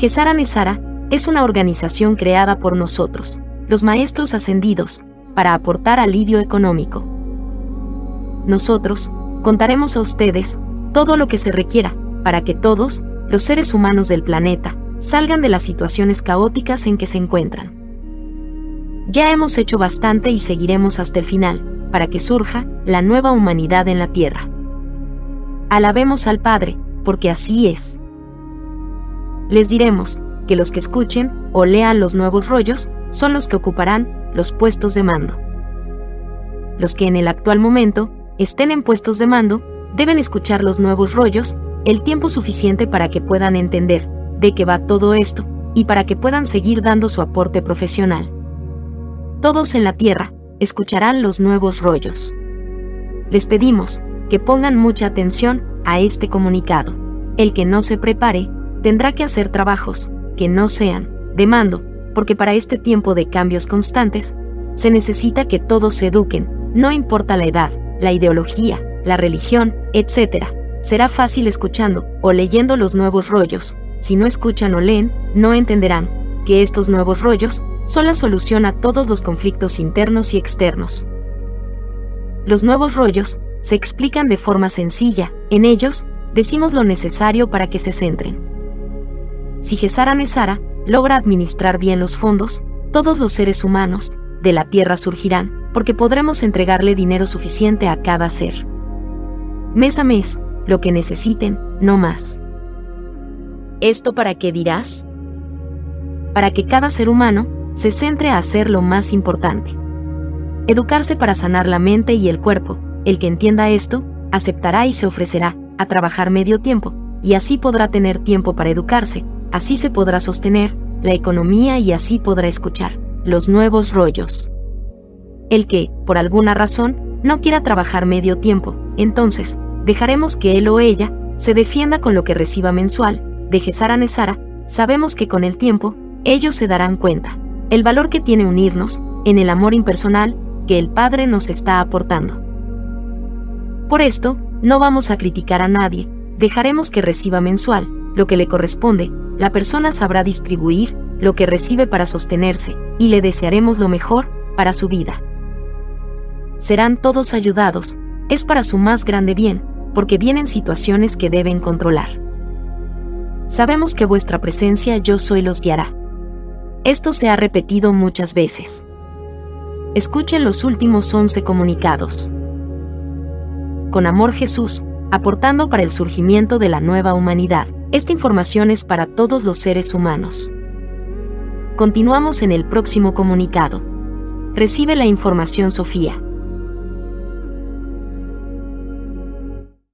Gesara Nesara es una organización creada por nosotros, los maestros ascendidos, para aportar alivio económico. Nosotros contaremos a ustedes todo lo que se requiera para que todos, los seres humanos del planeta, salgan de las situaciones caóticas en que se encuentran. Ya hemos hecho bastante y seguiremos hasta el final, para que surja la nueva humanidad en la Tierra. Alabemos al Padre, porque así es. Les diremos que los que escuchen o lean los nuevos rollos son los que ocuparán los puestos de mando. Los que en el actual momento estén en puestos de mando deben escuchar los nuevos rollos el tiempo suficiente para que puedan entender de qué va todo esto y para que puedan seguir dando su aporte profesional. Todos en la Tierra escucharán los nuevos rollos. Les pedimos que pongan mucha atención a este comunicado. El que no se prepare tendrá que hacer trabajos que no sean de mando, porque para este tiempo de cambios constantes, se necesita que todos se eduquen, no importa la edad, la ideología, la religión, etc. Será fácil escuchando o leyendo los nuevos rollos. Si no escuchan o leen, no entenderán que estos nuevos rollos son la solución a todos los conflictos internos y externos. Los nuevos rollos se explican de forma sencilla, en ellos decimos lo necesario para que se centren. Si Gesara Nesara logra administrar bien los fondos, todos los seres humanos de la Tierra surgirán, porque podremos entregarle dinero suficiente a cada ser. Mes a mes, lo que necesiten, no más. ¿Esto para qué dirás? Para que cada ser humano se centre a hacer lo más importante. Educarse para sanar la mente y el cuerpo. El que entienda esto, aceptará y se ofrecerá a trabajar medio tiempo, y así podrá tener tiempo para educarse, así se podrá sostener la economía y así podrá escuchar los nuevos rollos. El que, por alguna razón, no quiera trabajar medio tiempo, entonces, dejaremos que él o ella se defienda con lo que reciba mensual, de Gesara Nesara, sabemos que con el tiempo, ellos se darán cuenta, el valor que tiene unirnos, en el amor impersonal, que el Padre nos está aportando. Por esto, no vamos a criticar a nadie, dejaremos que reciba mensual, lo que le corresponde, la persona sabrá distribuir lo que recibe para sostenerse, y le desearemos lo mejor para su vida. Serán todos ayudados, es para su más grande bien, porque vienen situaciones que deben controlar. Sabemos que vuestra presencia yo soy los guiará. Esto se ha repetido muchas veces. Escuchen los últimos 11 comunicados. Con amor Jesús, aportando para el surgimiento de la nueva humanidad. Esta información es para todos los seres humanos. Continuamos en el próximo comunicado. Recibe la información Sofía.